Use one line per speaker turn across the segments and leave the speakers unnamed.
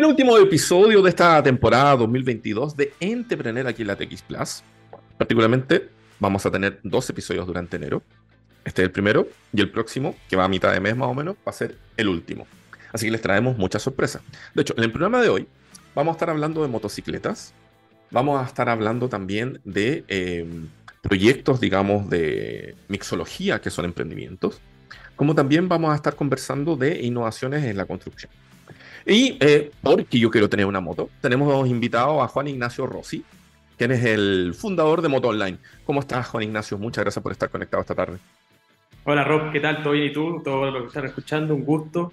Penúltimo episodio de esta temporada 2022 de Entrepreneur aquí en la TX Plus. Particularmente vamos a tener dos episodios durante enero. Este es el primero y el próximo, que va a mitad de mes más o menos, va a ser el último. Así que les traemos muchas sorpresas. De hecho, en el programa de hoy vamos a estar hablando de motocicletas. Vamos a estar hablando también de eh, proyectos, digamos, de mixología, que son emprendimientos. Como también vamos a estar conversando de innovaciones en la construcción. Y eh, porque yo quiero tener una moto, tenemos invitado a Juan Ignacio Rossi, quien es el fundador de Moto Online. ¿Cómo estás, Juan Ignacio? Muchas gracias por estar conectado esta tarde.
Hola, Rob, ¿qué tal? ¿Todo bien? ¿Y tú? Todo lo que están escuchando, un gusto.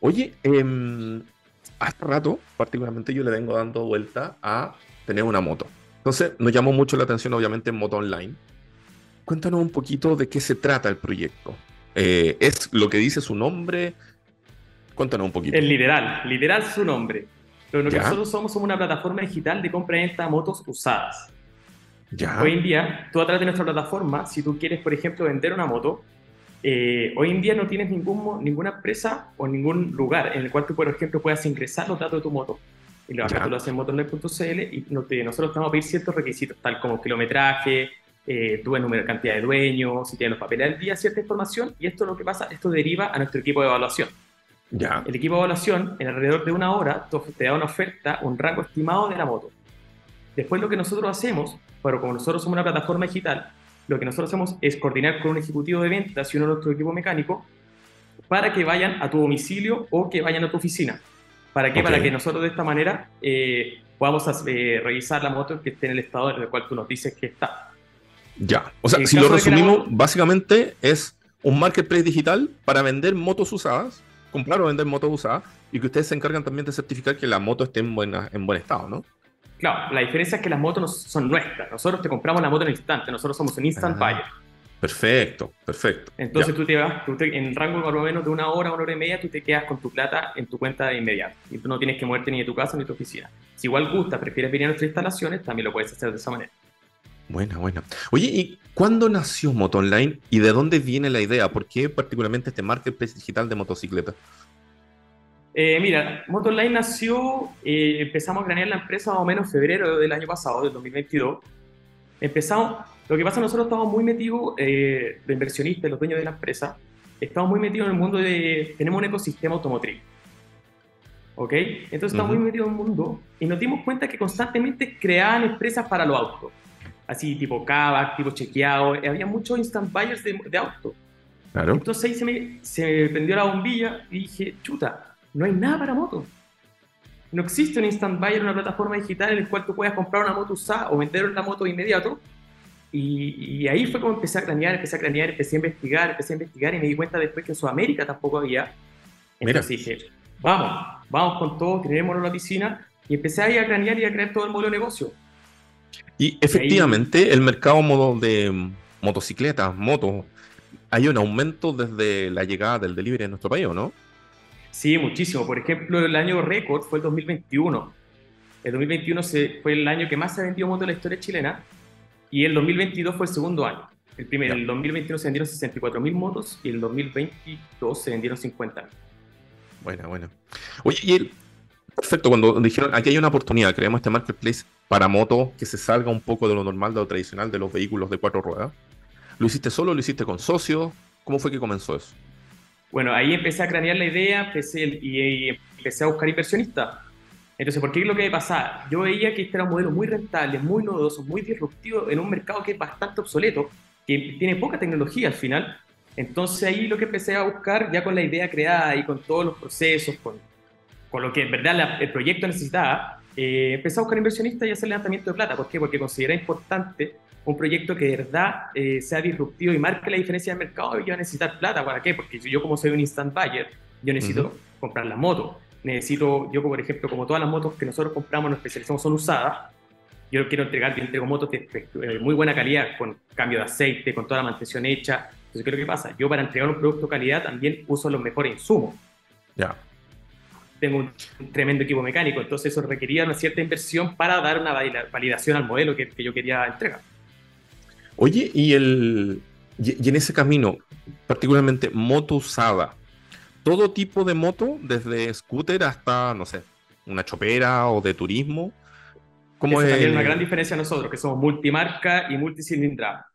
Oye, eh, hace rato, particularmente yo le vengo dando vuelta a tener una moto. Entonces, nos llamó mucho la atención, obviamente, en Moto Online. Cuéntanos un poquito de qué se trata el proyecto. Eh, ¿Es lo que dice su nombre? Cuéntanos un poquito.
El Lideral, Lideral es su nombre. Pero lo que nosotros somos somos una plataforma digital de compra y venta de motos usadas. Ya. Hoy en día, tú a través de nuestra plataforma, si tú quieres, por ejemplo, vender una moto, eh, hoy en día no tienes ningún, ninguna empresa o ningún lugar en el cual tú, por ejemplo, puedas ingresar los datos de tu moto. Y lo, acá tú lo haces en motornet.cl y nosotros te vamos a pedir ciertos requisitos, tal como kilometraje, eh, tu número, cantidad de dueños, si tienes los papeles al día, cierta información. Y esto lo que pasa, esto deriva a nuestro equipo de evaluación. Ya. El equipo de evaluación, en alrededor de una hora, te da una oferta, un rango estimado de la moto. Después lo que nosotros hacemos, pero como nosotros somos una plataforma digital, lo que nosotros hacemos es coordinar con un ejecutivo de ventas y uno de nuestro equipo mecánico para que vayan a tu domicilio o que vayan a tu oficina. ¿Para qué? Para que nosotros de esta manera eh, podamos eh, revisar la moto que esté en el estado en el cual tú nos dices que está.
Ya, o sea, si lo resumimos, básicamente es un marketplace digital para vender motos usadas, comprar o vender motos usadas, y que ustedes se encargan también de certificar que la moto esté en, buena, en buen estado, ¿no?
Claro, la diferencia es que las motos son nuestras. Nosotros te compramos la moto en el instante. Nosotros somos un instant ah, buyer.
Perfecto, perfecto.
Entonces tú te vas, tú en rango más o menos de una hora, una hora y media, tú te quedas con tu plata en tu cuenta de inmediato. Y tú no tienes que moverte ni de tu casa ni de tu oficina. Si igual gusta, prefieres venir a nuestras instalaciones, también lo puedes hacer de esa manera.
Buena, buena. Oye, ¿y cuándo nació Moto Online y de dónde viene la idea? ¿Por qué particularmente este marketplace digital de motocicletas?
Eh, mira, Motorline nació, eh, empezamos a cranear la empresa más o menos en febrero del año pasado, del 2022. Empezamos, lo que pasa, nosotros estamos muy metidos, eh, de inversionistas, los dueños de la empresa, estamos muy metidos en el mundo de, tenemos un ecosistema automotriz. ¿Ok? Entonces estamos muy metidos en el mundo y nos dimos cuenta que constantemente creaban empresas para los autos. Así, tipo Cava, tipo chequeado, había muchos instant buyers de, de autos. Claro. Entonces ahí se me, se me prendió la bombilla y dije, chuta, no hay nada para moto. No existe un instant buyer, una plataforma digital en la cual tú puedas comprar una moto usada o vender una moto de inmediato. Y, ahí fue como empecé a cranear, empecé a cranear, empecé a investigar, empecé a investigar y me di cuenta después que en Sudamérica tampoco había. Entonces dije, vamos, vamos con todo, creemos la piscina y empecé ahí a cranear y a crear todo el modelo de negocio.
Y efectivamente, el mercado modo de motocicletas, motos, hay un aumento desde la llegada del delivery en nuestro país, ¿no?
Sí, muchísimo. Por ejemplo, el año récord fue el 2021. El 2021 se, fue el año que más se vendió moto en la historia chilena y el 2022 fue el segundo año. El primer, el 2021 se vendieron 64.000 motos y el 2022 se vendieron 50.000.
Bueno, bueno. Oye, y perfecto, cuando dijeron aquí hay una oportunidad, creamos este marketplace para motos que se salga un poco de lo normal, de lo tradicional de los vehículos de cuatro ruedas. ¿Lo hiciste solo? ¿Lo hiciste con socios? ¿Cómo fue que comenzó eso?
Bueno, ahí empecé a cranear la idea empecé, y, empecé a buscar inversionistas. Entonces, ¿por qué lo que pasar? Yo veía que este era un modelo muy rentable, muy novedoso, muy disruptivo en un mercado que es bastante obsoleto, que tiene poca tecnología al final. Entonces ahí lo que empecé a buscar, ya con la idea creada y con todos los procesos, con, con lo que en verdad el proyecto necesitaba, eh, empecé a buscar inversionistas y hacer levantamiento de plata. ¿Por qué? Porque consideré importante un proyecto que de verdad eh, sea disruptivo y marque la diferencia del mercado, yo a necesitar plata. ¿Para qué? Porque yo como soy un instant buyer, yo necesito comprar la moto. Necesito, yo por ejemplo, como todas las motos que nosotros compramos, nos especializamos son usadas, yo quiero entregar, yo entrego motos de eh, muy buena calidad, con cambio de aceite, con toda la mantención hecha. Entonces, ¿qué es lo que pasa? Yo para entregar un producto de calidad también uso los mejores insumos. Ya. Tengo un, tremendo equipo mecánico, entonces eso requería una cierta inversión para dar una validación al modelo que, que yo quería entregar.
Oye, y, el, y, en ese camino, particularmente moto usada, todo tipo de moto, desde scooter hasta, no sé, una chopera o de turismo.
¿Cómo es también una gran diferencia nosotros, que somos multimarca y multicilindrada.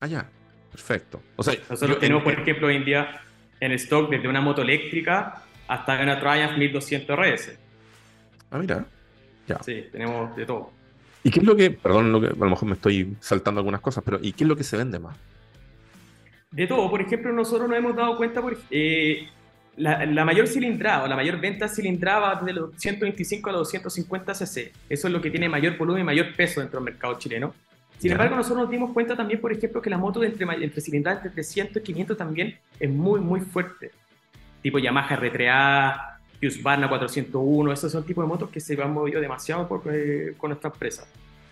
Ah, ya. Perfecto.
O sea, nosotros tenemos, por ejemplo, hoy en día en stock desde una moto eléctrica hasta una Triumph 1200 RS.
Ah, mira.
Ya. Sí, tenemos de todo.
¿Y qué es lo que, perdón, lo que, a lo mejor me estoy saltando algunas cosas, pero ¿y qué es lo que se vende más?
De todo, por ejemplo, nosotros nos hemos dado cuenta, por, eh, la, mayor cilindrada o la mayor venta cilindrada va desde los 125 a los 250 cc. Eso es lo que tiene mayor volumen y mayor peso dentro del mercado chileno. Sin embargo, nosotros nos dimos cuenta también, por ejemplo, que la moto de entre, entre cilindradas entre 300 y 500 también es muy, muy fuerte. Tipo Yamaha R3A, Husqvarna 401, esos son tipos de motos que se han movido demasiado eh, con nuestra empresa.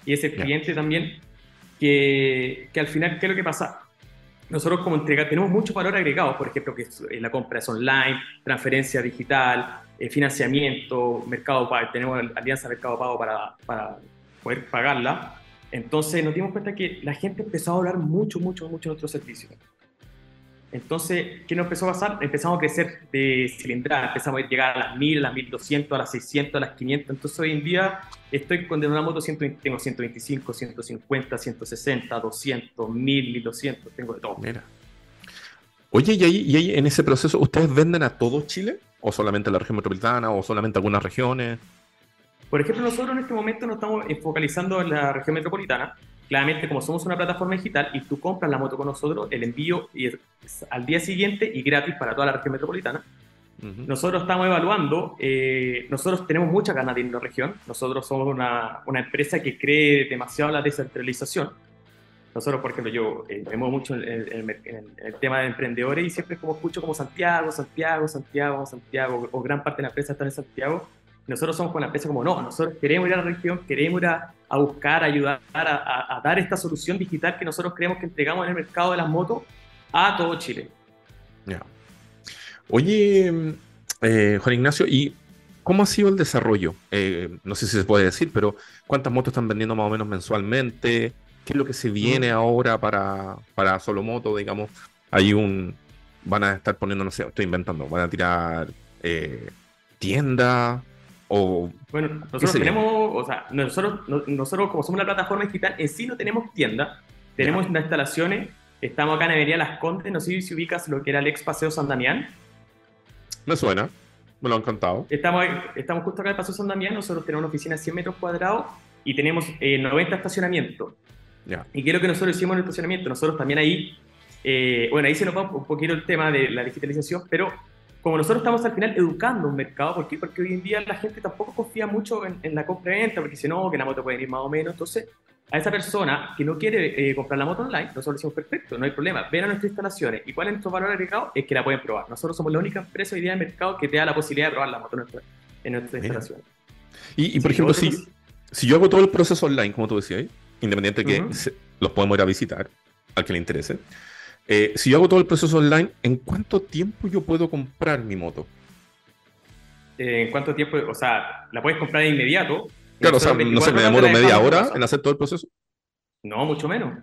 Y ese cliente también que, que al final, ¿qué es lo que pasa? nosotros como entrega tenemos mucho valor agregado, por ejemplo, que eh, la compra es online, transferencia digital, eh, financiamiento, mercado pago, tenemos alianza Mercado Pago para, para poder pagarla. Entonces nos dimos cuenta que la gente empezó a hablar mucho, mucho, mucho de nuestros servicios. Entonces, ¿qué nos empezó a pasar? Empezamos a crecer de cilindrada, empezamos a llegar a las 1000, a las 1200, a las 600, a las 500. Entonces, hoy en día estoy con una moto, 120, tengo 125, 150, 160, 200, 1000, 1200, tengo de todo. Mira.
Oye, ¿y ahí, ¿y ahí en ese proceso ustedes venden a todo Chile? ¿O solamente a la región metropolitana? ¿O solamente a algunas regiones?
Por ejemplo, nosotros en este momento nos estamos focalizando en la región metropolitana Claramente, como somos una plataforma digital y tú compras la moto con nosotros, el envío es al día siguiente y gratis para toda la región metropolitana. Nosotros estamos evaluando, eh, nosotros tenemos mucha ganas de ir a la región, nosotros somos una, una, empresa que cree demasiado la descentralización. Nosotros, por ejemplo, yo eh, vemos mucho en, el tema de emprendedores y siempre como escucho como Santiago, Santiago, Santiago, Santiago, o gran parte de la empresa está en Santiago, nosotros somos con la empresa como, no, nosotros queremos ir a la región, queremos ir a, buscar, ayudar a, dar esta solución digital que nosotros creemos que entregamos en el mercado de las motos a todo Chile.
Oye, eh, Juan Ignacio, ¿y cómo ha sido el desarrollo? Eh, no sé si se puede decir, pero ¿cuántas motos están vendiendo más o menos mensualmente? ¿Qué es lo que se viene mm. ahora para, para solo moto? Digamos, hay un. Van a estar poniendo, no sé, estoy inventando, van a tirar eh, tienda,
bueno, nosotros tenemos, o sea, nosotros, nosotros como somos una plataforma digital, en sí no tenemos tienda, tenemos instalaciones, estamos acá en Avenida Las Condes, no sé si ubicas lo que era el ex Paseo San Damián.
Me suena, me lo han contado.
Estamos, estamos justo acá en el Paseo San Damián, nosotros tenemos una oficina de 100 metros cuadrados y tenemos 90 eh, estacionamientos. ¿Y qué es lo que nosotros hicimos en el estacionamiento? Nosotros también ahí, eh, bueno, ahí se nos va un poquito el tema de la digitalización, pero como nosotros estamos al final educando un mercado, ¿por qué? Porque hoy en día la gente tampoco confía mucho en, la compra y venta, porque si no, que la moto puede ir más o menos. Entonces, a esa persona que no quiere eh, comprar la moto online, nosotros le decimos, perfecto, no hay problema, ven a nuestras instalaciones. ¿Y cuál es nuestro valor agregado? Es que la pueden probar. Nosotros somos la única empresa hoy día en el mercado que te da la posibilidad de probar la moto en, nuestras instalaciones.
Y, por ejemplo, si, si yo hago todo el proceso online, como tú decías, independiente de que los podemos ir a visitar, al que le interese, eh, si yo hago todo el proceso online, ¿en cuánto tiempo yo puedo comprar mi moto?
Eh, ¿En cuánto tiempo? O sea, la puedes comprar de inmediato.
Claro, o sea, no sé, me demoro media hora en hacer todo el proceso.
No, mucho menos.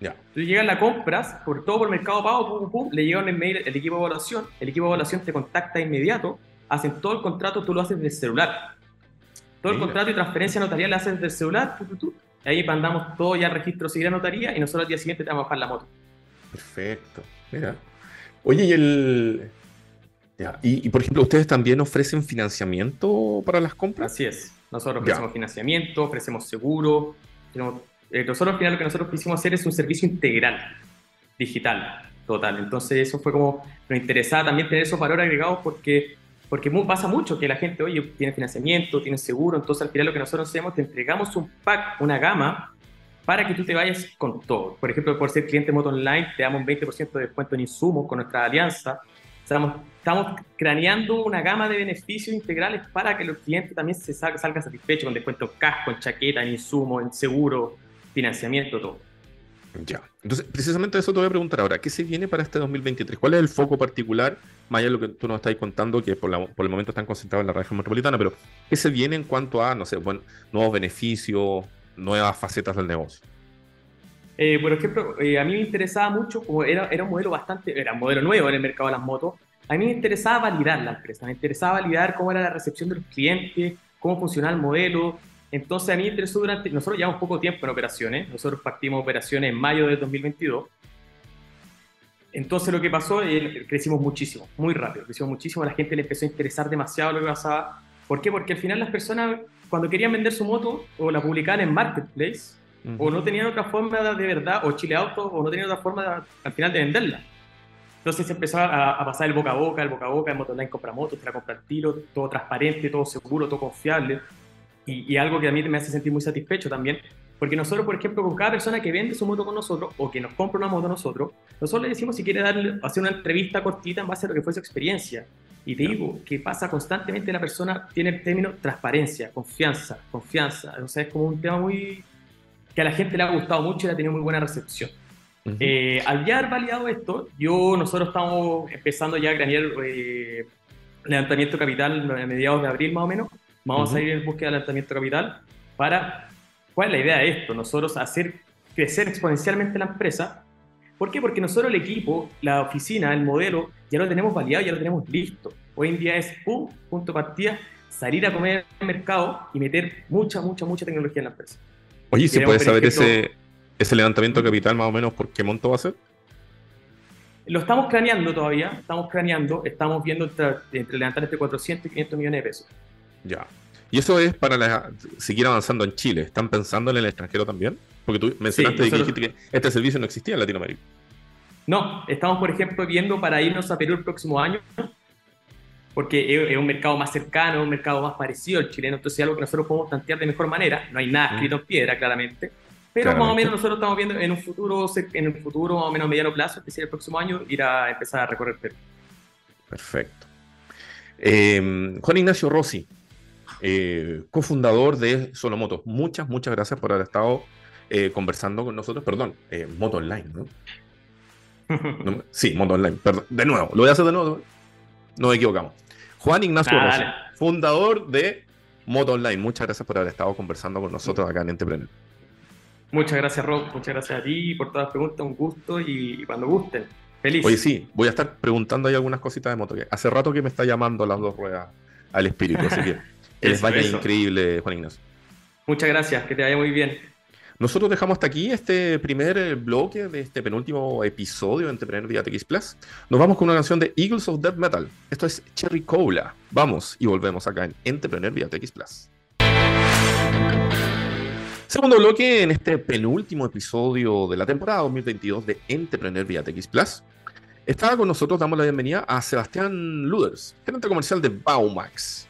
Ya. Tú llegas, la compras, por todo por Mercado Pago, pum, pum, le llega un email el equipo de evaluación, el equipo de evaluación te contacta de inmediato, hacen todo el contrato, tú lo haces del celular. Todo el contrato y transferencia notarial lo haces del celular, tú, ahí mandamos todo ya registro civil a notaría y nosotros al día siguiente te vamos a bajar la moto.
Perfecto. Mira. Oye, y el. y, por ejemplo, ¿ustedes también ofrecen financiamiento para las compras?
Así es. Nosotros ofrecemos financiamiento, ofrecemos seguro. Eh, nosotros al final lo que nosotros quisimos hacer es un servicio integral, digital, total. Entonces eso fue como, nos interesaba también tener esos valores agregados porque, porque pasa mucho que la gente, oye, tiene financiamiento, tiene seguro, entonces al final lo que nosotros hacemos, te entregamos un pack, una gama para que tú te vayas con todo. Por ejemplo, por ser cliente Moto Online, te damos un 20% de descuento en insumos con nuestra alianza. Estamos, estamos craneando una gama de beneficios integrales para que los clientes también se salgan satisfechos con descuento en casco, en chaqueta, en insumos, en seguro, financiamiento, todo.
Ya. Entonces, precisamente eso te voy a preguntar ahora. ¿Qué se viene para este 2023? ¿Cuál es el foco particular? Más allá de lo que tú nos estás contando, que por, por, el momento están concentrados en la región metropolitana, pero ¿qué se viene en cuanto a, no sé, bueno, nuevos beneficios, nuevas facetas del negocio?
Eh, por ejemplo, eh, a mí me interesaba mucho, como era, era un modelo bastante, era un modelo nuevo en el mercado de las motos, a mí me interesaba validar la empresa, me interesaba validar cómo era la recepción de los clientes, cómo funcionaba el modelo. Entonces a mí me interesó durante, nosotros llevamos poco tiempo en operaciones, nosotros partimos operaciones en mayo de 2022. Entonces lo que pasó, es crecimos muchísimo, muy rápido, crecimos muchísimo, la gente le empezó a interesar demasiado lo que pasaba. ¿Por qué? Porque al final las personas cuando querían vender su moto o la publicaban en Marketplace, o no tenían otra forma de, verdad, o Chile Auto, o no tenían otra forma al final de venderla. Entonces se empezó a, pasar el boca a boca, el boca a boca, el Motoline compra motos, te la compra el tiro, todo transparente, todo seguro, todo confiable. Y, algo que a mí me hace sentir muy satisfecho también, porque nosotros, por ejemplo, con cada persona que vende su moto con nosotros o que nos compra una moto nosotros, nosotros le decimos si quiere darle, hacer una entrevista cortita en base a lo que fue su experiencia. Y te digo que pasa constantemente, la persona tiene el término transparencia, confianza, confianza. O sea, es como un tema muy que a la gente le ha gustado mucho y le ha tenido muy buena recepción. Eh, al ya haber validado esto, yo, nosotros estamos empezando ya a granear eh, levantamiento capital a mediados de abril más o menos. Vamos a ir en búsqueda de levantamiento capital para, ¿cuál es la idea de esto? Nosotros hacer crecer exponencialmente la empresa. ¿Por qué? Porque nosotros el equipo, la oficina, el modelo, ya lo tenemos validado, ya lo tenemos listo. Hoy en día es, pum, punto de partida, salir a comer al mercado y meter mucha, mucha, mucha tecnología en la empresa.
Oye, ¿se puede saber ese, ese levantamiento de capital más o menos por qué monto va a ser?
Lo estamos craneando todavía, estamos craneando, estamos viendo entre, levantar entre 400 y 500 millones de pesos.
Ya. ¿Y eso es para seguir avanzando en Chile? ¿Están pensando en el extranjero también? Porque tú mencionaste que este servicio no existía en Latinoamérica.
No, estamos, por ejemplo, viendo para irnos a Perú el próximo año, porque es, un mercado más cercano, un mercado más parecido al chileno, entonces es algo que nosotros podemos plantear de mejor manera. No hay nada escrito en piedra, claramente, pero más o menos nosotros estamos viendo en un futuro, en un futuro más o menos a mediano plazo, que sería el próximo año, ir a empezar a recorrer Perú.
Perfecto. Em, Juan Ignacio Rossi, eh, cofundador de Solomoto. Muchas, muchas gracias por haber estado eh, conversando con nosotros. Perdón, eh, Moto Online, ¿no? sí, Moto Online. Perdón. De nuevo, lo voy a hacer de nuevo. Nos equivocamos. Juan Ignacio Rossi, fundador de Moto Online. Muchas gracias por haber estado conversando con nosotros acá en Entrepreneur.
Muchas gracias, Rob. Muchas gracias a ti por todas las preguntas. Un gusto y cuando gusten. Feliz.
Oye, sí, voy a estar preguntando ahí algunas cositas de moto. hace rato que me está llamando las dos ruedas al espíritu, así que que les vaya increíble, Juan Ignacio.
Muchas gracias, que te vaya muy bien.
Nosotros dejamos hasta aquí este primer eh, bloque de este penúltimo episodio de Entrepreneur Vía TX Plus. Nos vamos con una canción de Eagles of Death Metal. Esto es Cherry Cola. Vamos y volvemos acá en Entrepreneur Vía TX Plus. Segundo bloque en este penúltimo episodio de la temporada 2022 de Entrepreneur vía TX Plus. Estaba con nosotros, damos la bienvenida a Sebastián Luders, gerente comercial de Baumax.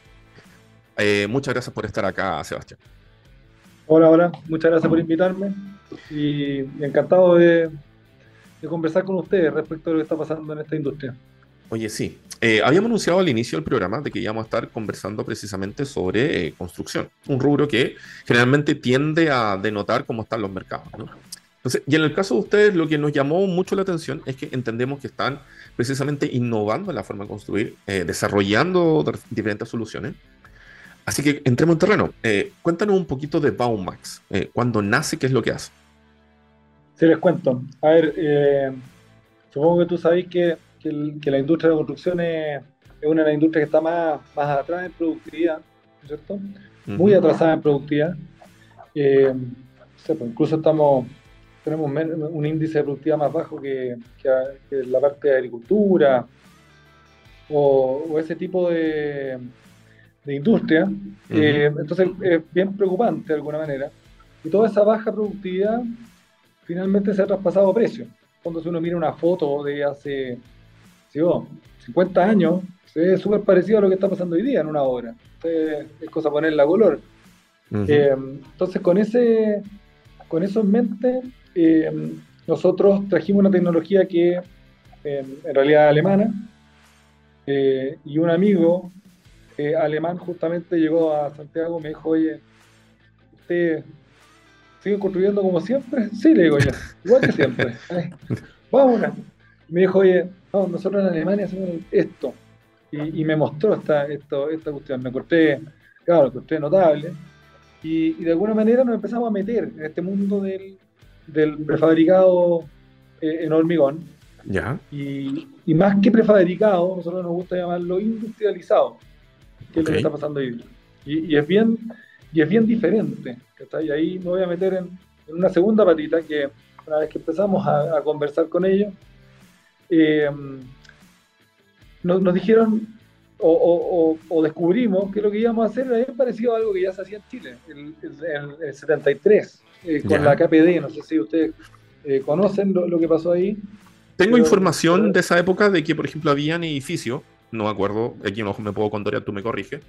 Eh, muchas gracias por estar acá, Sebastián.
Hola, hola, muchas gracias por invitarme y encantado de conversar con ustedes respecto a lo que está pasando en esta industria.
Oye, sí. Eh, habíamos anunciado al inicio del programa de que íbamos a estar conversando precisamente sobre eh, construcción, un rubro que generalmente tiende a denotar cómo están los mercados. Entonces, y en el caso de ustedes, lo que nos llamó mucho la atención es que entendemos que están precisamente innovando en la forma de construir, eh, desarrollando diferentes soluciones. Así que entremos en terreno. cuéntanos un poquito de Baumax. ¿Cuándo nace? ¿Qué es lo que hace?
Sí, les cuento. A ver, supongo que tú sabes que que, la industria de la construcción es, una de las industrias que está más, más atrás en productividad, ¿cierto? Muy atrasada en productividad. Eh, pues, incluso estamos, tenemos un índice de productividad más bajo que, la parte de agricultura o, ese tipo de, de industria. Eh, entonces es bien preocupante de alguna manera. Y toda esa baja productividad finalmente se ha traspasado a precio. Cuando uno mira una foto de hace 50 años, se es súper parecido a lo que está pasando hoy día en una obra. es cosa ponerla a color. Eh, entonces, con, ese, con eso en mente, eh, nosotros trajimos una tecnología que eh, en realidad es alemana, y un amigo alemán justamente llegó a Santiago y me dijo, oye, ¿usted sigue construyendo como siempre? Sí, le digo yo, igual que siempre. vámonos. Me dijo, oye, no, nosotros en Alemania hacemos esto. Y, me mostró esta, esto, esta cuestión. Me encontré, claro, me encontré notable. Y, de alguna manera nos empezamos a meter en este mundo del, del prefabricado eh, en hormigón.
Ya.
Y, y más que prefabricado, nosotros nos gusta llamarlo industrializado, que es lo que está pasando hoy. Y, y es bien, y es bien diferente. ¿cachai? Y ahí me voy a meter en, en una segunda patita que una vez que empezamos a, a conversar con ellos, eh, nos, nos dijeron o, o- o- o descubrimos que lo que íbamos a hacer era parecido a algo que ya se hacía en Chile, el, el- el 73, eh, con
Ya.
la KPD. No sé si ustedes eh, conocen lo, lo que pasó ahí.
Tengo
Pero-
información de esa época de que, por ejemplo, habían edificios, no me acuerdo, aquí no me puedo contar, tú me corriges,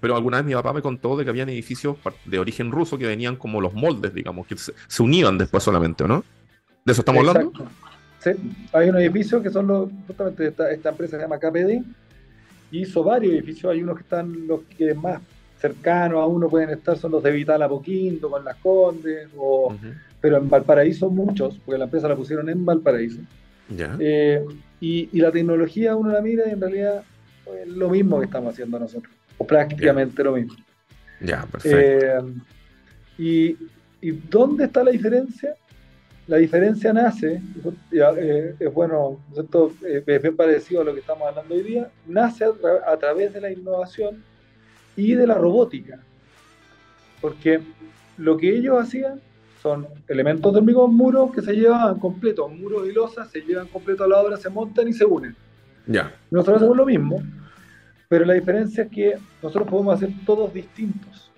pero alguna vez mi papá me contó de que habían edificios de origen ruso que venían como los moldes, digamos, que se, se unían después solamente, ¿o no? ¿De eso estamos hablando?
Sí, hay unos edificios que son los, justamente esta, esta empresa se llama KPD, y hizo varios edificios, hay unos que están los que más cercanos a uno pueden estar, son los de Vital Apoquindo, con las Condes, o, pero en Valparaíso muchos, porque la empresa la pusieron en Valparaíso.
Ya.
Eh, y, y la tecnología uno la mira y en realidad es lo mismo que estamos haciendo nosotros, o prácticamente lo mismo.
Ya, perfecto.
Eh, y, ¿Y dónde está la diferencia? La diferencia nace, eh, es bueno, ¿no es cierto? Eh, es bien parecido a lo que estamos hablando hoy día, nace a, tra- a través de la innovación y de la robótica. Porque lo que ellos hacían son elementos de hormigón, muros que se llevaban completos, muros y losas, se llevan completo a la obra, se montan y se unen.
Ya.
Nosotros hacemos lo mismo, pero la diferencia es que nosotros podemos hacer todos distintos.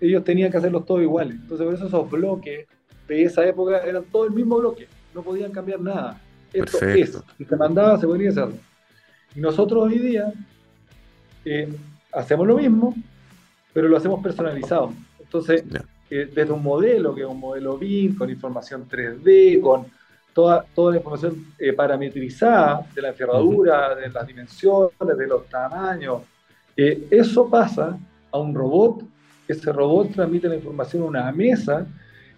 Ellos tenían que hacerlos todos iguales. Entonces, por eso esos bloques de esa época eran todo el mismo bloque, no podían cambiar nada. Esto
Perfecto.
es, si se mandaba, se podía hacerlo. Y nosotros hoy día eh, hacemos lo mismo, pero lo hacemos personalizado. Entonces. Eh, desde un modelo, que es un modelo BIM, con información 3D, con toda, toda la información eh, parametrizada de la enferradura, de las dimensiones, de los tamaños. Eh, eso pasa a un robot, ese robot transmite la información a una mesa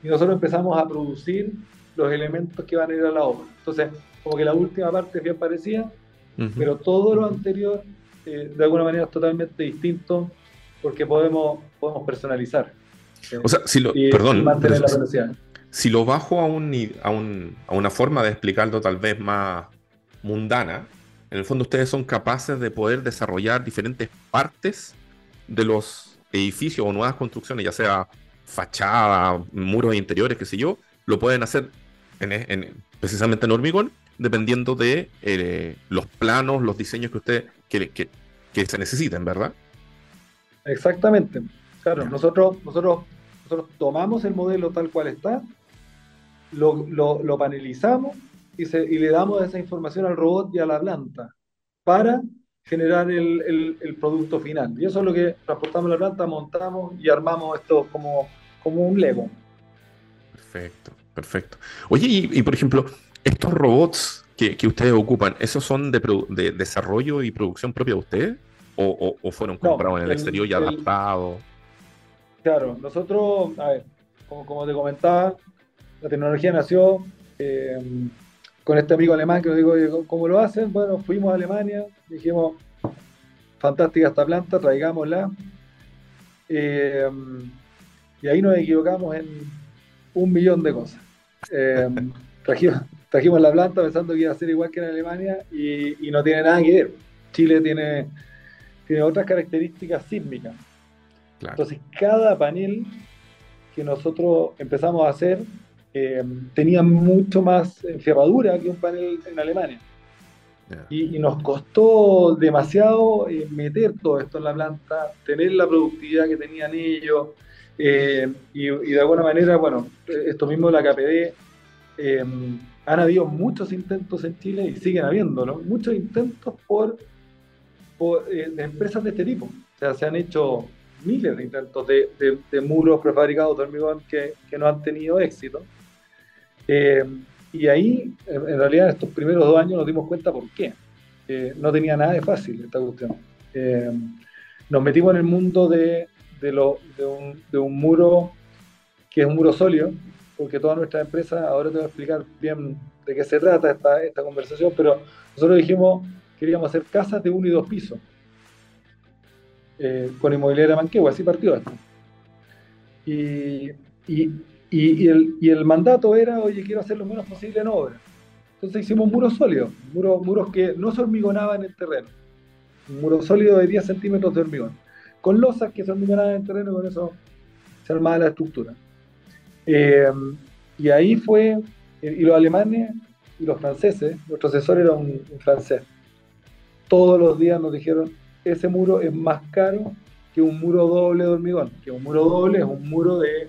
y nosotros empezamos a producir los elementos que van a ir a la obra. Entonces, como que la última parte es bien parecida,
Ujú.
pero todo lo anterior eh, de alguna manera es totalmente distinto porque podemos, podemos personalizar.
O sea, si lo,
y,
perdón,
y
pero si lo bajo a, un, a, un- a una forma de explicarlo tal vez más mundana, en el fondo ustedes son capaces de poder desarrollar diferentes partes de los edificios o nuevas construcciones, ya sea fachada, muros interiores, qué sé yo, lo pueden hacer en- en- precisamente en hormigón, dependiendo de eh, los planos, los diseños que ustedes que, que- que se necesiten, ¿verdad?
Exactamente. Claro, nosotros, nosotros, nosotros tomamos el modelo tal cual está, lo, lo, lo panelizamos y, se, y le damos esa información al robot y a la planta para generar el, el- el producto final. Y eso es lo que transportamos a la planta, montamos y armamos esto como, como un Lego.
Perfecto, perfecto. Oye, y, y, por ejemplo, estos robots que, que ustedes ocupan, ¿esos son de, de desarrollo y producción propia de ustedes? ¿O, o- o fueron
No,
comprados en el,
el-
exterior y adaptados?
Claro, nosotros, a ver, como, como te comentaba, la tecnología nació eh, con este amigo alemán que nos dijo, "Oye, ¿cómo lo hacen? Bueno, fuimos a Alemania, dijimos, fantástica esta planta, traigámosla. Eh, y ahí nos equivocamos en un millón de cosas. Eh, trajimos, trajimos la planta pensando que iba a ser igual que en Alemania y, y no tiene nada que ver. Chile tiene, tiene otras características sísmicas.
Claro.
Entonces, cada panel que nosotros empezamos a hacer eh, tenía mucho más enferradura que un panel en Alemania. Y, y nos costó demasiado eh, meter todo esto en la planta, tener la productividad que tenían ellos. eh, y, y de alguna manera, bueno, esto mismo de la KPD, eh, han habido muchos intentos en Chile y siguen habiéndolo, muchos intentos por, por, de empresas de este tipo. O sea, se han hecho miles de intentos de, de- de muros prefabricados de hormigón que, que no han tenido éxito. Eh, y ahí, en, realidad, estos primeros dos años nos dimos cuenta por qué. Eh, no tenía nada de fácil esta cuestión. Eh, nos metimos en el mundo de, de, lo- de un, de un muro que es un muro sólido, porque todas nuestras empresas, ahora te voy a explicar bien de qué se trata esta, esta conversación, pero nosotros dijimos queríamos hacer casas de uno y dos pisos eh, con inmobiliaria Manquehue, así partió esto. Y, y, y, el, y el mandato era, oye, quiero hacer lo menos posible en obra. Entonces hicimos muros sólidos, muros, muros que no se hormigonaban en el terreno. Un muro sólido de 10 centímetros de hormigón. Con losas que se hormigonaban en el terreno con eso se armaba la estructura. Eh, y ahí fue, y los alemanes y los franceses, nuestro asesor era un, francés, todos los días nos dijeron, ese muro es más caro que un muro doble de hormigón, que un muro doble es un muro de,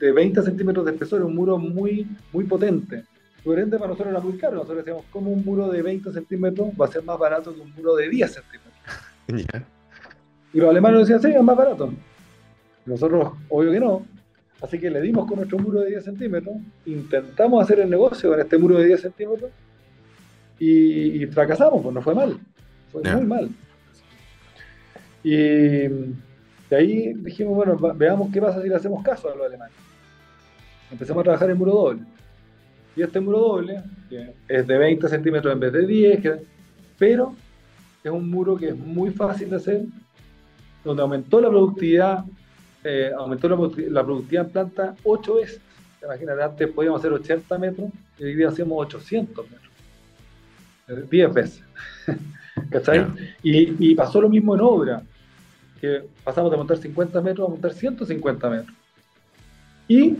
de 20 centímetros de espesor, un muro muy, muy potente. Por ende, para nosotros era muy caro. Nosotros decíamos, ¿cómo un muro de 20 centímetros va a ser más barato que un muro de 10 centímetros? Y los alemanes decían, sí, es más barato. Nosotros, obvio que no. Así que le dimos con nuestro muro de 10 centímetros, intentamos hacer el negocio con este muro de 10 centímetros y, fracasamos, pues no fue mal. Fue muy mal. Y de ahí dijimos, bueno, veamos qué pasa si le hacemos caso a los alemanes. Empezamos a trabajar en muro doble. Y este muro doble, que es de 20 centímetros en vez de 10, pero es un muro que es muy fácil de hacer, donde aumentó la productividad, eh, aumentó la, productividad en planta 8 veces. Imagínate, antes podíamos hacer 80 metros y hoy día hacemos 800 metros. 10 veces. ¿Cachai? Y, y, pasó lo mismo en obra, que pasamos de montar 50 metros a montar 150 metros. Y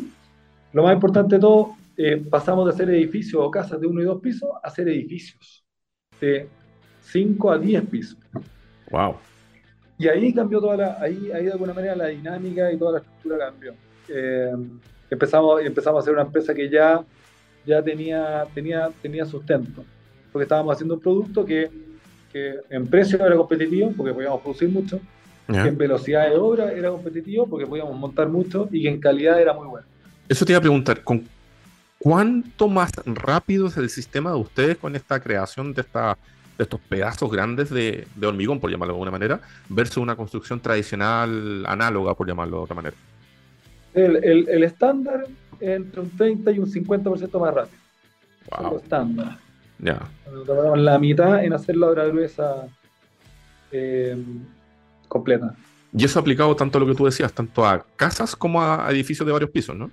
lo más importante de todo, eh, pasamos de hacer edificios o casas de uno y dos pisos a hacer edificios de 5 a 10 pisos.
Wow.
Y ahí cambió toda la, ahí, ahí de alguna manera la dinámica y toda la estructura cambió. Eh, empezamos, empezamos a hacer una empresa que ya, ya tenía, tenía, tenía sustento, porque estábamos haciendo un producto que, que en precio era competitivo, porque podíamos producir mucho, que en velocidad de obra era competitivo, porque podíamos montar mucho, y que en calidad era muy bueno.
Eso te iba a preguntar, ¿con ¿Cuánto más rápido es el sistema de ustedes con esta creación de, esta, de estos pedazos grandes de, hormigón, por llamarlo de alguna manera, versus una construcción tradicional análoga, por llamarlo de otra manera?
El, estándar es entre un 30 y un 50% más rápido. Wow. estándar.
Ya.
La mitad en hacer la obra gruesa eh, completa.
Y eso aplicado tanto a lo que tú decías, tanto a casas como a edificios de varios pisos, ¿no?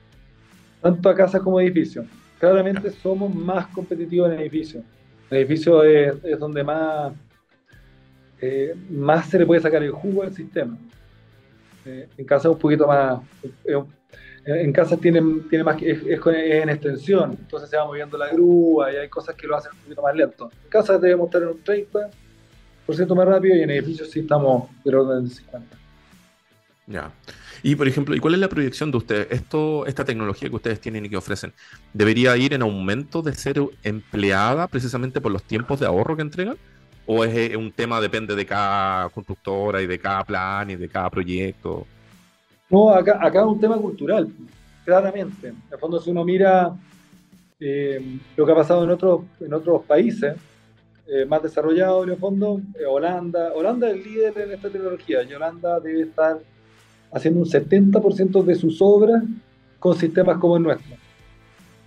tanto a casas como a edificios. Claramente somos más competitivos en edificios. El edificio es, donde más, eh, más se le puede sacar el jugo al sistema. Eh, en casa es un poquito más. Eh, en casa tiene, tiene más es, es, en extensión, entonces se va moviendo la grúa y hay cosas que lo hacen un poquito más lento. En casa debemos estar en un 30% más rápido y en edificios sí estamos del orden del 50%.
Ya. Y por ejemplo, ¿y cuál es la proyección de ustedes? Esto, esta tecnología que ustedes tienen y que ofrecen, ¿debería ir en aumento de ser empleada precisamente por los tiempos de ahorro que entregan? ¿O es eh, un tema depende de cada constructora y de cada plan y de cada proyecto?
No, acá, acá es un tema cultural, claramente. En el fondo, si uno mira eh, lo que ha pasado en otros, en otros países eh, más desarrollados, en el fondo, Holanda, Holanda es el líder en esta tecnología y Holanda debe estar haciendo un 70% de sus obras con sistemas como el nuestro.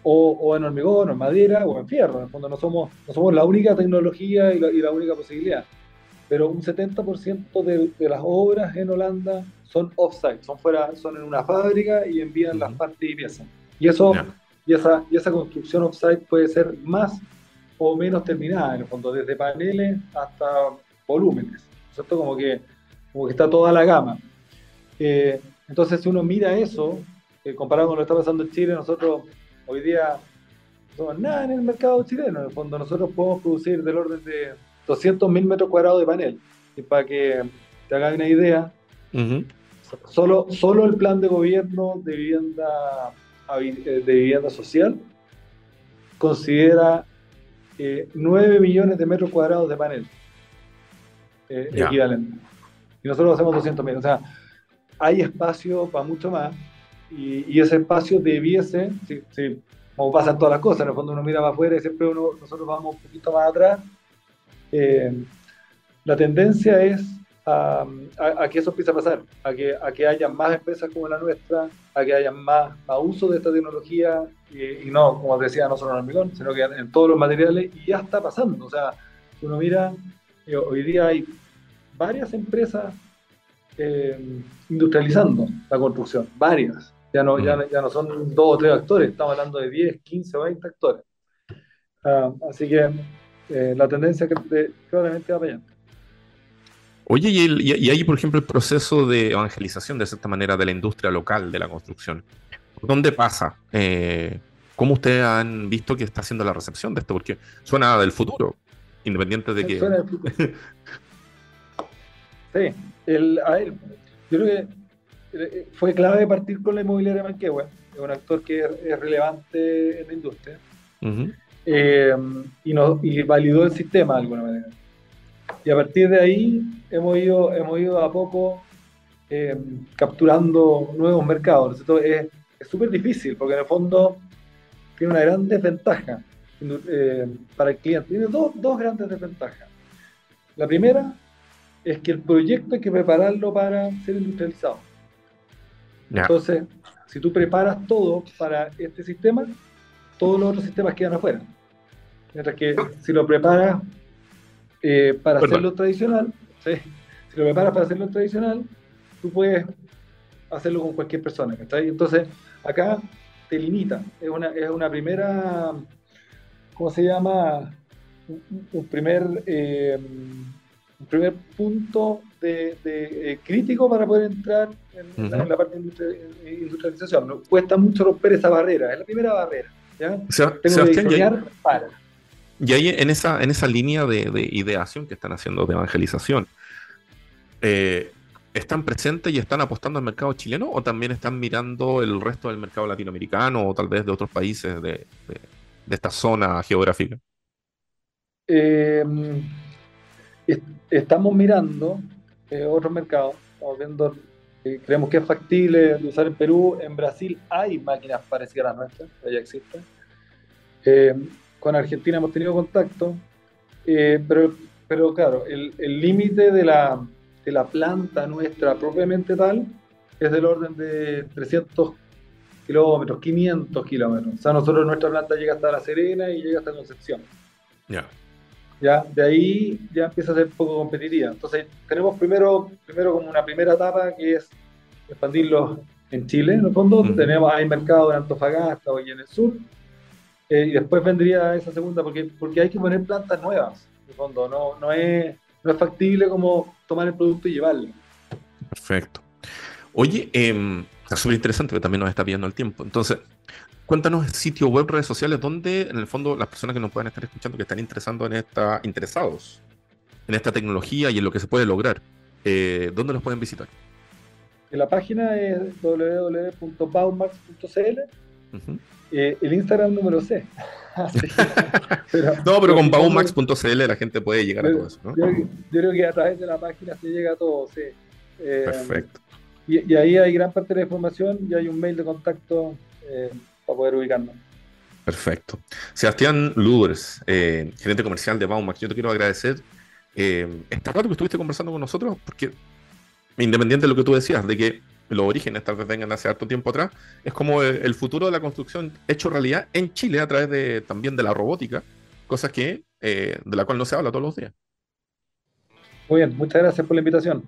O, en hormigón, o en madera, o en fierro. En el fondo no somos, no somos la única tecnología y la, única posibilidad. Pero un 70% de, de, las obras en Holanda son off-site, son, fuera, son en una fábrica y envían las partes y piezas. Y, eso, y, esa, y esa construcción off-site puede ser más o menos terminada, en el fondo, desde paneles hasta volúmenes. ¿cierto? Como que, como que está toda la gama. Eh, entonces, si uno mira eso, eh, comparado con lo que está pasando en Chile, nosotros hoy día no somos nada en el mercado chileno. En el fondo, nosotros podemos producir del orden de 200 mil metros cuadrados de panel. Y para que te hagas una idea, solo, solo el plan de gobierno de vivienda, eh, de vivienda social considera 9 millones de metros cuadrados de panel equivalente. Y nosotros hacemos 200 mil. O sea, hay espacio para mucho más y, ese espacio debiese, si, como pasa en todas las cosas, en el fondo uno mira para afuera y siempre uno, nosotros vamos un poquito más atrás, eh, la tendencia es a, que eso empiece a pasar, a que, a que haya más empresas como la nuestra, a que haya más, uso de esta tecnología y, no, como decía, no solo en hormigón, sino que en todos los materiales y ya está pasando. O sea, uno mira, eh, hoy día hay varias empresas eh, industrializando la construcción, varias. Ya no, ya, ya, no son dos o tres actores, estamos hablando de 10, 15 o 20 actores. Ah, así que eh, la tendencia que claramente va para allá.
Oye, y, y, hay, por ejemplo, el proceso de evangelización, de cierta manera, de la industria local de la construcción. ¿Dónde pasa? Eh, ¿Cómo ustedes han visto que está haciendo la recepción de esto? Porque suena del futuro, independiente de que... Suena del futuro.
sí, el, a ver, yo creo que eh, fue clave partir con la inmobiliaria Manquehue, es un actor que es, relevante en la industria, eh, y, no, y validó el sistema de alguna manera. Y a partir de ahí hemos ido, hemos ido a poco eh, capturando nuevos mercados. Es súper difícil porque en el fondo tiene una gran desventaja para el cliente. Tiene dos, dos grandes desventajas. La primera es que el proyecto hay que prepararlo para ser industrializado. Entonces, si tú preparas todo para este sistema, todos los otros sistemas quedan afuera. Mientras que si lo preparas eh, para hacerlo tradicional, si lo preparas para hacerlo tradicional, tú puedes hacerlo con cualquier persona. Entonces, acá te limita. Es una, es una primera, ¿cómo se llama? Un, primer... Eh, un primer punto de, eh, crítico para poder entrar en, la, parte de industrialización. Cuesta mucho romper esa barrera, es la primera barrera. ¿ya? Tengo que para.
Y ahí en esa, en esa línea de, ideación que están haciendo de evangelización, eh, ¿están presentes y están apostando al mercado chileno o también están mirando el resto del mercado latinoamericano o tal vez de otros países de, de esta zona geográfica?
Eh, estamos mirando eh, otros mercados, viendo, eh, creemos que es factible de usar en Perú, en Brasil hay máquinas parecidas a las nuestras, ya existen. Eh, con Argentina hemos tenido contacto, pero, pero claro, el límite de la, de la planta nuestra propiamente tal es del orden de 300 kilómetros, 500 kilómetros. O sea, nosotros nuestra planta llega hasta La Serena y llega hasta Concepción. Ya. ¿ya? De ahí ya empieza a ser poco competitiva. Entonces, tenemos primero, primero como una primera etapa que es expandirlo en Chile, en el fondo. Tenemos, hay mercado en Antofagasta o en el sur. Eh, y después vendría esa segunda, porque, porque hay que poner plantas nuevas, en el fondo. No, no, es, no es factible como tomar el producto y llevarlo.
Perfecto. Oye, eh, está súper interesante, que también nos está pidiendo el tiempo. Entonces, cuéntanos sitio web, redes sociales, donde en el fondo las personas que nos puedan estar escuchando, que están interesando en esta, interesados en esta tecnología y en lo que se puede lograr, eh, ¿dónde los pueden visitar?
La página es www.baumax.cl. Eh, el Instagram número C.
no, pero con baumax.cl la gente puede llegar a todo eso.
Yo, creo que a través de la página se llega a todo, sí.
Eh, Perfecto.
Y, ahí hay gran parte de la información y hay un mail de contacto para poder ubicarnos.
Perfecto. Sebastián Luders, eh, gerente comercial de Baumax, yo te quiero agradecer eh, este rato que estuviste conversando con nosotros, porque independiente de lo que tú decías, de que los orígenes tal vez vengan hace harto tiempo atrás, es como el, futuro de la construcción hecho realidad en Chile a través de también de la robótica, cosas que eh, de la cual no se habla todos los días.
Muy bien, muchas gracias por la invitación.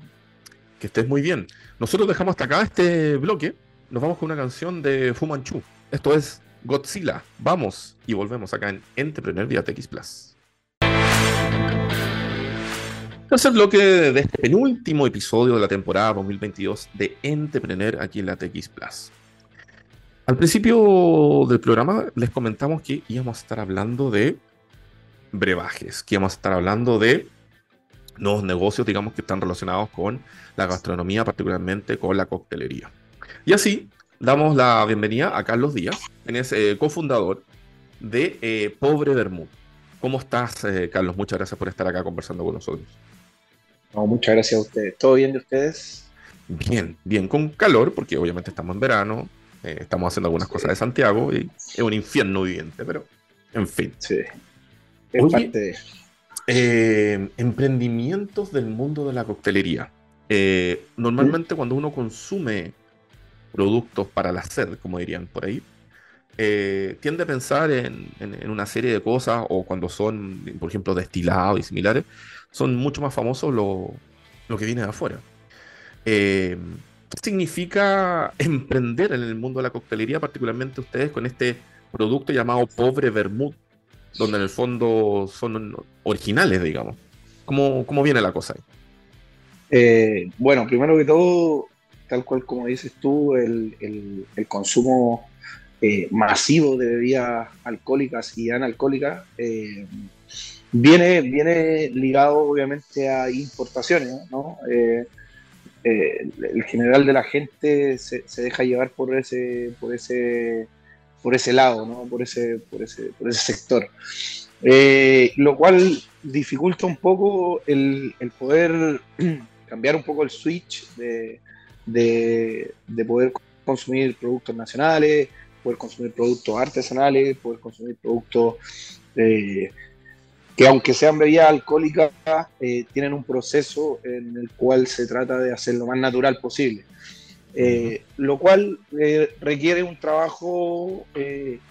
Que estés muy bien. Nosotros dejamos hasta acá este bloque nos vamos con una canción de Fu Manchu. Esto es Godzilla. Vamos y volvemos acá en Entrepreneur vía TX Plus. El bloque de este penúltimo episodio de la temporada 2022 de Entrepreneur aquí en la TX Plus. Al principio del programa les comentamos que íbamos a estar hablando de brebajes, que íbamos a estar hablando de nuevos negocios, digamos, que están relacionados con la gastronomía, particularmente con la coctelería. Y así damos la bienvenida a Carlos Díaz, quien es eh, cofundador de eh, Pobre Bermud. ¿Cómo estás, eh, Carlos? Muchas gracias por estar acá conversando con nosotros.
muchas gracias a ustedes. ¿Todo bien de ustedes?
Bien, bien, con calor, porque obviamente estamos en verano, estamos haciendo algunas cosas de Santiago y es un infierno viviente, pero en fin.
Sí.
emprendimientos del mundo de la coctelería. normalmente cuando uno consume productos para la sed, como dirían por ahí, eh, tiende a pensar en, una serie de cosas o cuando son, por ejemplo, destilados y similares, son mucho más famosos lo, que viene de afuera. Eh, ¿Qué significa emprender en el mundo de la coctelería, particularmente ustedes con este producto llamado Pobre Vermut? donde en el fondo son originales, digamos. ¿Cómo, cómo viene la cosa ahí?
Eh, bueno, primero que todo, tal cual como dices tú, el, consumo eh, masivo de bebidas alcohólicas y analcohólicas eh, viene, viene ligado obviamente a importaciones, ¿no? el general de la gente se, deja llevar por ese, por ese, por ese lado, ¿no? por, ese, por, ese, por ese sector. lo cual dificulta un poco el, el poder cambiar un poco el switch de, de, poder consumir productos nacionales, poder consumir productos artesanales, poder consumir productos eh, que aunque sean bebidas alcohólicas, eh, tienen un proceso en el cual se trata de hacer lo más natural posible. Eh, lo cual requiere un trabajo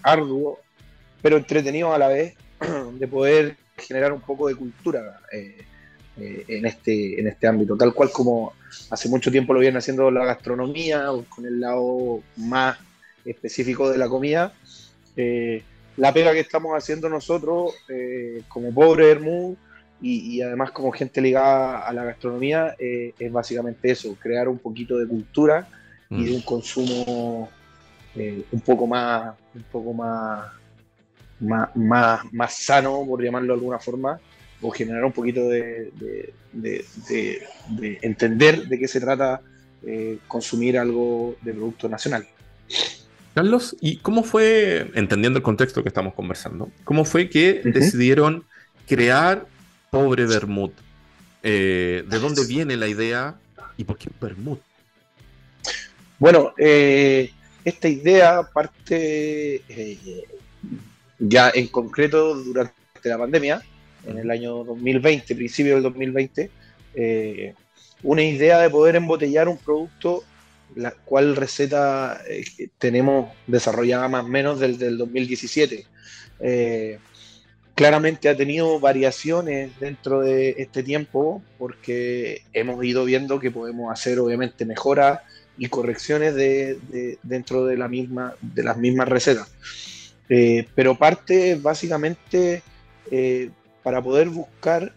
arduo, pero entretenido a la vez, de poder generar un poco de cultura en, este, en este ámbito, tal cual como hace mucho tiempo lo viene haciendo la gastronomía, con el lado más específico de la comida. Eh, la pega que estamos haciendo nosotros eh, como Pobre Hermú y, además como gente ligada a la gastronomía es básicamente eso, crear un poquito de cultura y de mm. un consumo un poco más, un poco más, más, más, más sano, por llamarlo de alguna forma, o generar un poquito de, entender de qué se trata eh, consumir algo de producto nacional.
Carlos, ¿y cómo fue, entendiendo el contexto que estamos conversando, cómo fue que decidieron crear Pobre Bermud? Eh, ¿De dónde viene la idea y por qué Bermud?
Bueno, eh, esta idea parte ya en concreto durante la pandemia en el año 2020, principio del 2020, eh, una idea de poder embotellar un producto, la cual receta eh, tenemos desarrollada más o menos desde el 2017. Eh, claramente ha tenido variaciones dentro de este tiempo porque hemos ido viendo que podemos hacer obviamente mejoras y correcciones de, dentro de, la misma, de las mismas recetas. pero parte básicamente para poder buscar,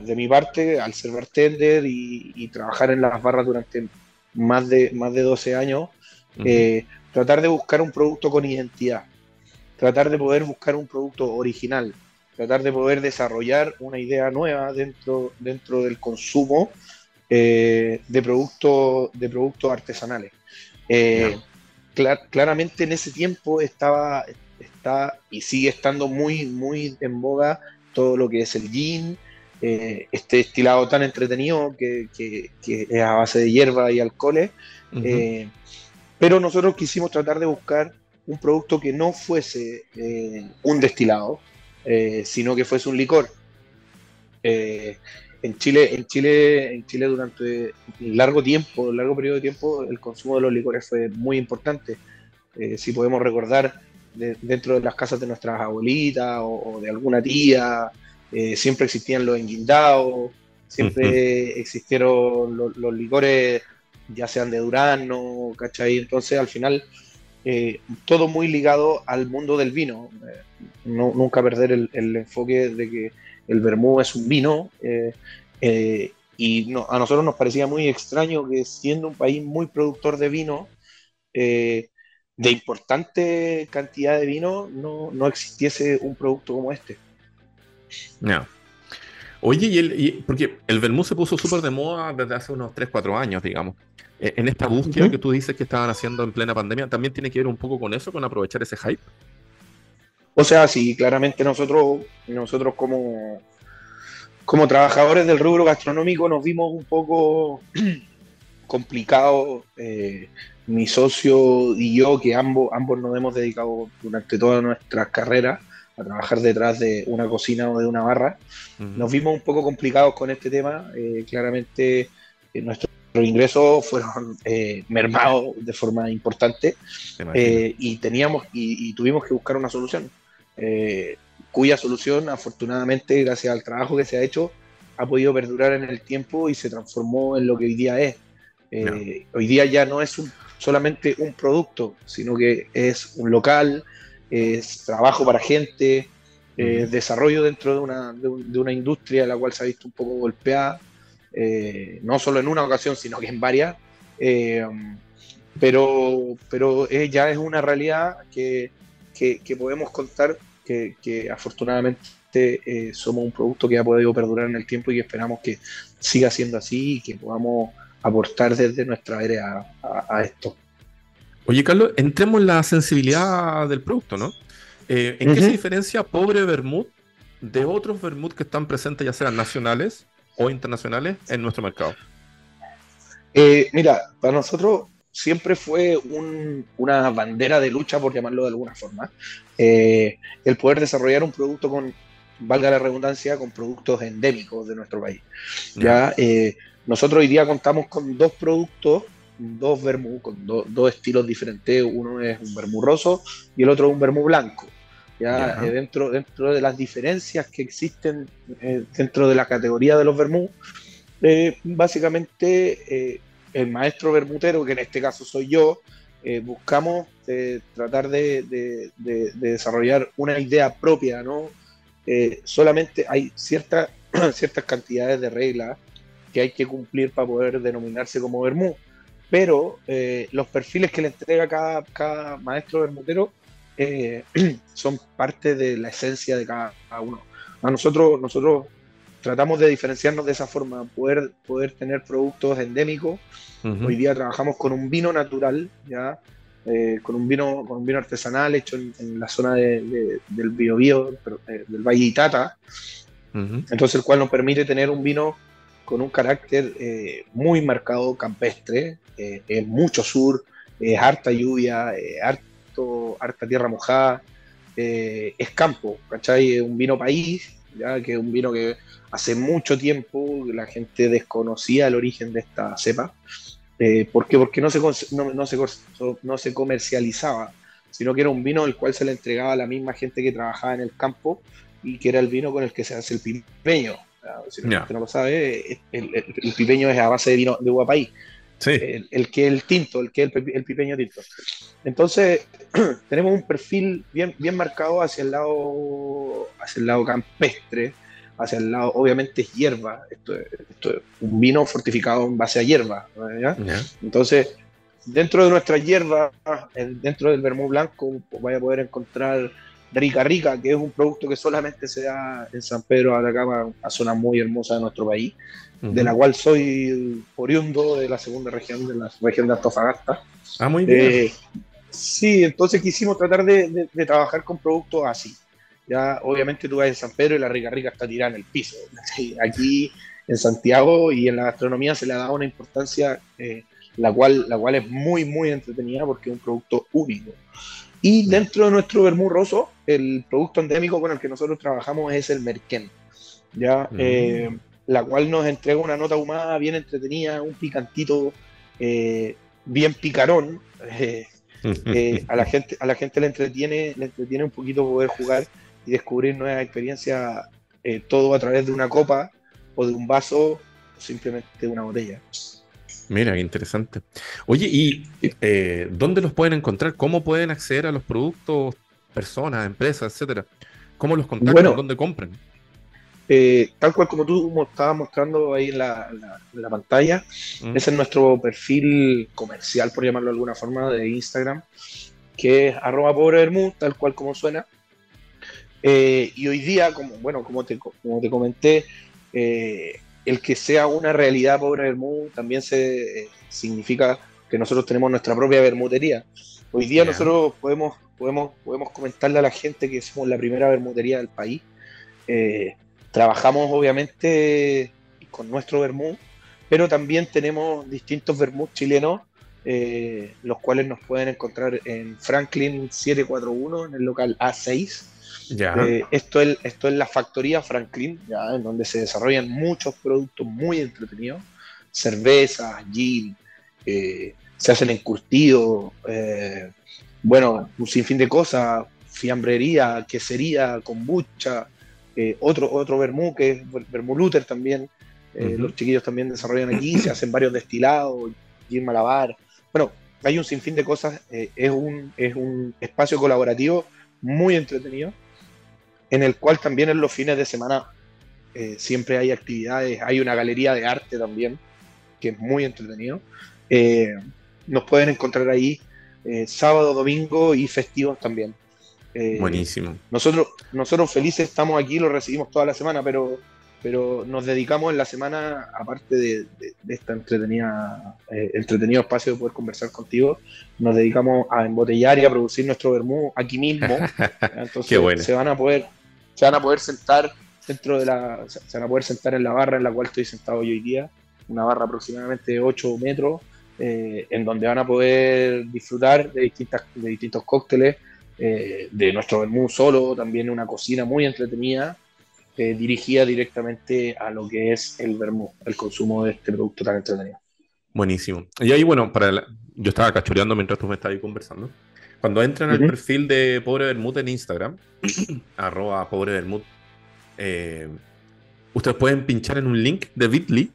de mi parte, al ser bartender y, trabajar en las barras durante más de, más de 12 años, eh, tratar de buscar un producto con identidad, tratar de poder buscar un producto original, tratar de poder desarrollar una idea nueva dentro, dentro del consumo eh, de, productos, de productos artesanales. Eh, claramente en ese tiempo estaba está y sigue estando muy, muy en boga todo lo que es el gin, eh, este destilado tan entretenido que, es a base de hierba y alcoholes. Eh, pero nosotros quisimos tratar de buscar un producto que no fuese eh, un destilado, sino que fuese un licor. en Chile, en Chile, en Chile durante un largo tiempo, un largo periodo de tiempo, el consumo de los licores fue muy importante. si podemos recordar, dentro de las casas de nuestras abuelitas o, de alguna tía, eh, siempre existían los enguindados, siempre existieron los, licores, ya sean de Durano, ¿cachai? Entonces al final eh, todo muy ligado al mundo del vino. Eh, nunca perder el, enfoque de que el vermú es un vino. y a nosotros nos parecía muy extraño que siendo un país muy productor de vino, de importante cantidad de vino no, no existiese un producto como este.
No. Oye, y, el, porque el vermouth se puso súper de moda desde hace unos 3, 4 años, digamos. E, en esta búsqueda que tú dices que estaban haciendo en plena pandemia, ¿también tiene que ver un poco con eso, con aprovechar ese hype?
O sea, sí, claramente nosotros, nosotros como, como trabajadores del rubro gastronómico nos vimos un poco complicados eh, mi socio y yo, que ambos, ambos nos hemos dedicado durante toda nuestra carrera a trabajar detrás de una cocina o de una barra, nos vimos un poco complicados con este tema. Eh, claramente eh, nuestros ingresos fueron eh, mermados de forma importante y teníamos y, tuvimos que buscar una solución, cuya solución afortunadamente gracias al trabajo que se ha hecho ha podido perdurar en el tiempo y se transformó en lo que hoy día es. Hoy día ya no es un solamente un producto, sino que es un local, es trabajo para gente, eh, desarrollo dentro de una, de, una industria la cual se ha visto un poco golpeada, eh, no solo en una ocasión, sino que en varias. Eh, pero, pero ya es una realidad que, que, podemos contar que, que afortunadamente somos un producto que ha podido perdurar en el tiempo y esperamos que siga siendo así y que podamos aportar desde nuestra área a, esto.
Oye, Carlos, entremos en la sensibilidad del producto, ¿no? Eh, ¿En qué se diferencia pobre vermut de otros vermut que están presentes, ya sean nacionales o internacionales, en nuestro mercado?
Eh, mira, para nosotros siempre fue una bandera de lucha, por llamarlo de alguna forma, eh, el poder desarrollar un producto con, valga la redundancia, con productos endémicos de nuestro país. Ya, nosotros hoy día contamos con dos productos, dos vermú, con dos estilos diferentes. Uno es un vermú roso y el otro un vermú blanco. Ya, eh, dentro, dentro de las diferencias que existen eh, dentro de la categoría de los vermú, eh, básicamente el maestro vermutero, que en este caso soy yo, buscamos tratar de, desarrollar una idea propia, ¿no? solamente hay ciertas ciertas cantidades de reglas que hay que cumplir para poder denominarse como vermú. Pero eh, los perfiles que le entrega cada, cada maestro vermutero eh, son parte de la esencia de cada, uno. A nosotros, nosotros tratamos de diferenciarnos de esa forma, poder, poder tener productos endémicos. Hoy día trabajamos con un vino natural, ya eh, con, un vino, con un vino artesanal hecho en, la zona de, del Biobío, del Valle Itata. Entonces, el cual nos permite tener un vino con un carácter eh, muy marcado campestre, eh, es mucho sur, es harta lluvia, harto, harta tierra mojada, eh, es campo, ¿cachai? Es un vino país, ya que es un vino que hace mucho tiempo la gente desconocía el origen de esta cepa. ¿Por qué? Porque no se, no, no, se, no se comercializaba, sino que era un vino el cual se le entregaba a la misma gente que trabajaba en el campo y que era el vino con el que se hace el pipeño. Si no, lo sabe, el, pipeño es a base de vino de uva país. El, que el tinto, el que el, el pipeño tinto. Entonces, tenemos un perfil bien, bien marcado hacia el lado hacia el lado campestre, hacia el lado, obviamente es hierba, esto es, un vino fortificado en base a hierba. Entonces, dentro de nuestra hierba, dentro del vermú blanco, vaya a poder encontrar Rica Rica, que es un producto que solamente se da en San Pedro de Atacama, una zona muy hermosa de nuestro país, de la cual soy oriundo de la segunda región, de la región de Antofagasta.
Ah, muy bien. Eh,
sí, entonces quisimos tratar de, trabajar con productos así. Ya, obviamente tú vas en San Pedro y la Rica Rica está tirada en el piso. Aquí en Santiago y en la gastronomía se le ha dado una importancia, eh, la, cual, la cual es muy, muy entretenida porque es un producto único. Y dentro de nuestro vermú roso, el producto endémico con el que nosotros trabajamos es el merquén, ¿ya? Mm. Eh, la cual nos entrega una nota humada bien entretenida, un picantito eh, bien picarón. Eh, a, la gente, a la gente le entretiene, le entretiene un poquito poder jugar y descubrir nuevas experiencias, todo a través de una copa o de un vaso o simplemente de una botella.
Mira, qué interesante. Oye, ¿y eh, dónde los pueden encontrar? ¿Cómo pueden acceder a los productos, personas, empresas, etcétera? ¿Cómo los contactan? ¿Dónde compran?
Eh, tal cual como tú estabas mostrando ahí en la, pantalla, mm. ese es nuestro perfil comercial, por llamarlo de alguna forma, de Instagram, que es arroba pobre tal cual como suena. Eh, y hoy día, como, bueno, como te, como te comenté, el que sea una realidad pobre Bermú también se eh, significa que nosotros tenemos nuestra propia bermutería. Hoy día nosotros podemos, podemos, podemos comentarle a la gente que somos la primera bermutería del país. Eh, trabajamos obviamente con nuestro vermú, pero también tenemos distintos vermú chilenos, eh, los cuales nos pueden encontrar en Franklin 741, en el local A6 eh, esto, es, esto es la factoría Franklin, ¿ya? en donde se desarrollan muchos productos muy entretenidos, cervezas, gin, eh, se hacen encurtidos, eh, bueno, un sinfín de cosas, fiambrería, quesería, kombucha, otro, otro vermú que es vermú Luther también, los chiquillos también desarrollan aquí, se hacen varios destilados, gin malabar, bueno, hay un sinfín de cosas, es, un, es un espacio colaborativo muy entretenido en el cual también en los fines de semana eh, siempre hay actividades, hay una galería de arte también, que es muy entretenido. Eh, nos pueden encontrar ahí eh, sábado, domingo y festivos también.
Buenísimo.
Nosotros, nosotros felices estamos aquí, lo recibimos toda la semana, pero, pero nos dedicamos en la semana, aparte de, este entretenida, entretenido espacio de poder conversar contigo, nos dedicamos a embotellar y a producir nuestro vermú aquí mismo. Entonces se van a poder, se van a poder sentar dentro de la, van a poder sentar en la barra en la cual estoy sentado hoy día, una barra aproximadamente de 8 metros, eh, en donde van a poder disfrutar de, distintas, de distintos cócteles, eh, de nuestro vermú solo, también una cocina muy entretenida, eh, dirigida directamente a lo que es el vermú, el consumo de este producto tan entretenido.
Buenísimo. Y ahí, bueno, para yo estaba cachoreando mientras tú me estabas conversando. Cuando entran al perfil de Pobre Vermut en Instagram, arroba Pobre Vermut eh, ustedes pueden pinchar en un link de Bitly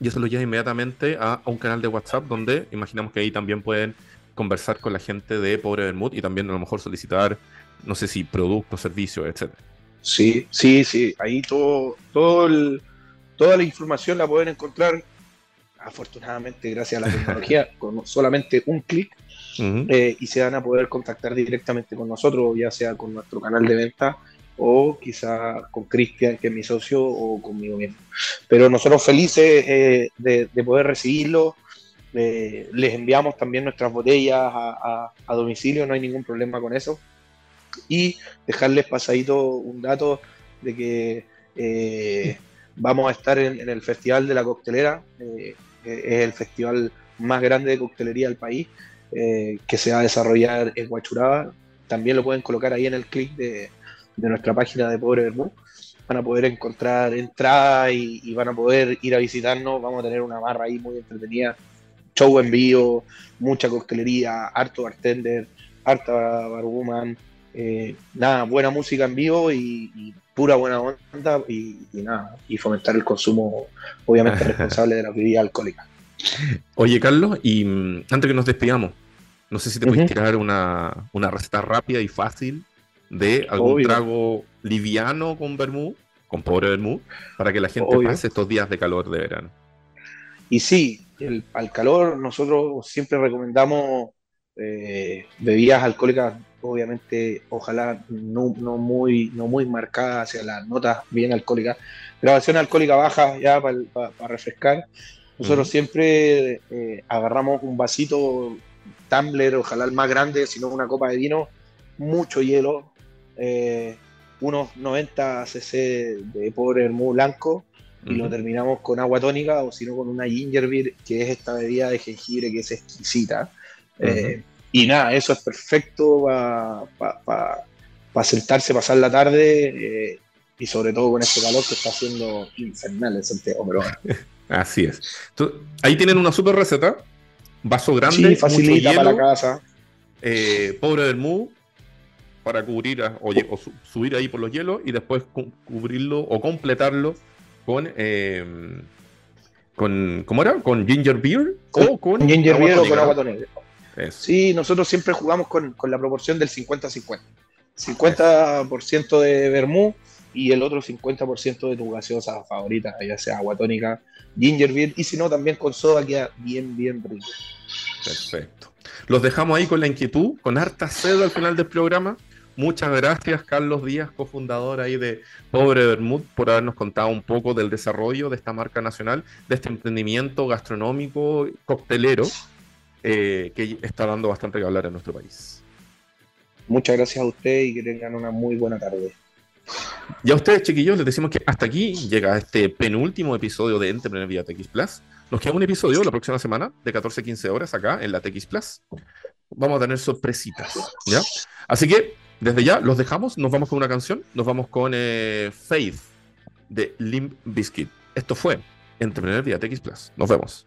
y eso lo lleva inmediatamente a, un canal de WhatsApp donde imaginamos que ahí también pueden conversar con la gente de Pobre Bermud y también a lo mejor solicitar, no sé si productos, servicios, etc.
Sí, sí, sí. Ahí todo, todo toda la información la pueden encontrar, afortunadamente, gracias a la tecnología, con solamente un clic. Eh, y se van a poder contactar directamente con nosotros, ya sea con nuestro canal de venta o quizá con Cristian, que es mi socio, o conmigo mismo. Pero nosotros felices eh, de, poder recibirlo. Eh, les enviamos también nuestras botellas a, domicilio, no hay ningún problema con eso. Y dejarles pasadito un dato de que vamos a estar en, el Festival de la Coctelera, es el festival más grande de coctelería del país, que se va a desarrollar en Huachuraba. También lo pueden colocar ahí en el clic de, de nuestra página de Pobre Bermú, van a poder encontrar entradas y, van a poder ir a visitarnos. Vamos a tener una barra ahí muy entretenida, show en vivo, mucha coctelería, harto bartender, harta barwoman, eh, nada, buena música en vivo y, pura buena onda y, nada, y fomentar el consumo, obviamente responsable de la bebida alcohólica.
Oye, Carlos, y mm, antes que nos despidamos, no sé si te puedes tirar una, una receta rápida y fácil de algún trago liviano con vermú, con pobre vermú, para que la gente pase estos días de calor de verano.
Y sí, al calor nosotros siempre recomendamos eh, bebidas alcohólicas, obviamente, ojalá no, muy, no muy marcadas hacia las notas bien alcohólicas. Grabación alcohólica baja ya para refrescar. Nosotros siempre eh, agarramos un vasito tumbler, ojalá el más grande, sino una copa de vino, mucho hielo, eh, unos 90 cc de pobre hermú blanco y lo terminamos con agua tónica o si no con una ginger beer, que es esta bebida de jengibre que es exquisita. Eh, y nada, eso es perfecto para sentarse, pasar la tarde eh, y sobre todo con este calor que está haciendo infernal en Santiago.
Así es. ahí tienen una super receta. Vaso grande,
facilita para la casa.
pobre vermú, para cubrir o, subir ahí por los hielos y después cubrirlo o completarlo con, em, con ¿cómo era? ¿Con ginger beer?
o con ginger beer o con agua tónica. Sí, nosotros siempre jugamos con, la proporción del 50-50. 50%, de vermú y el otro 50% de tu gaseosa favorita, ya sea agua tónica, ginger beer y si no también con soda queda bien, bien rico.
Perfecto. Los dejamos ahí con la inquietud, con harta sed al final del programa. Muchas gracias, Carlos Díaz, cofundador ahí de Pobre Bermud, por habernos contado un poco del desarrollo de esta marca nacional, de este emprendimiento gastronómico coctelero eh, que está dando bastante que hablar en nuestro país.
Muchas gracias a usted y que tengan una muy buena tarde.
Y a ustedes, chiquillos, les decimos que hasta aquí llega este penúltimo episodio de Entrepreneur vía TX Plus. Nos queda un episodio la próxima semana de 14-15 horas acá en la TX Plus. Vamos a tener sorpresitas, ¿ya? Así que desde ya los dejamos, nos vamos con una canción, nos vamos con eh, Faith de Limp Bizkit. Esto fue Entrepreneur vía TX Plus. Nos vemos.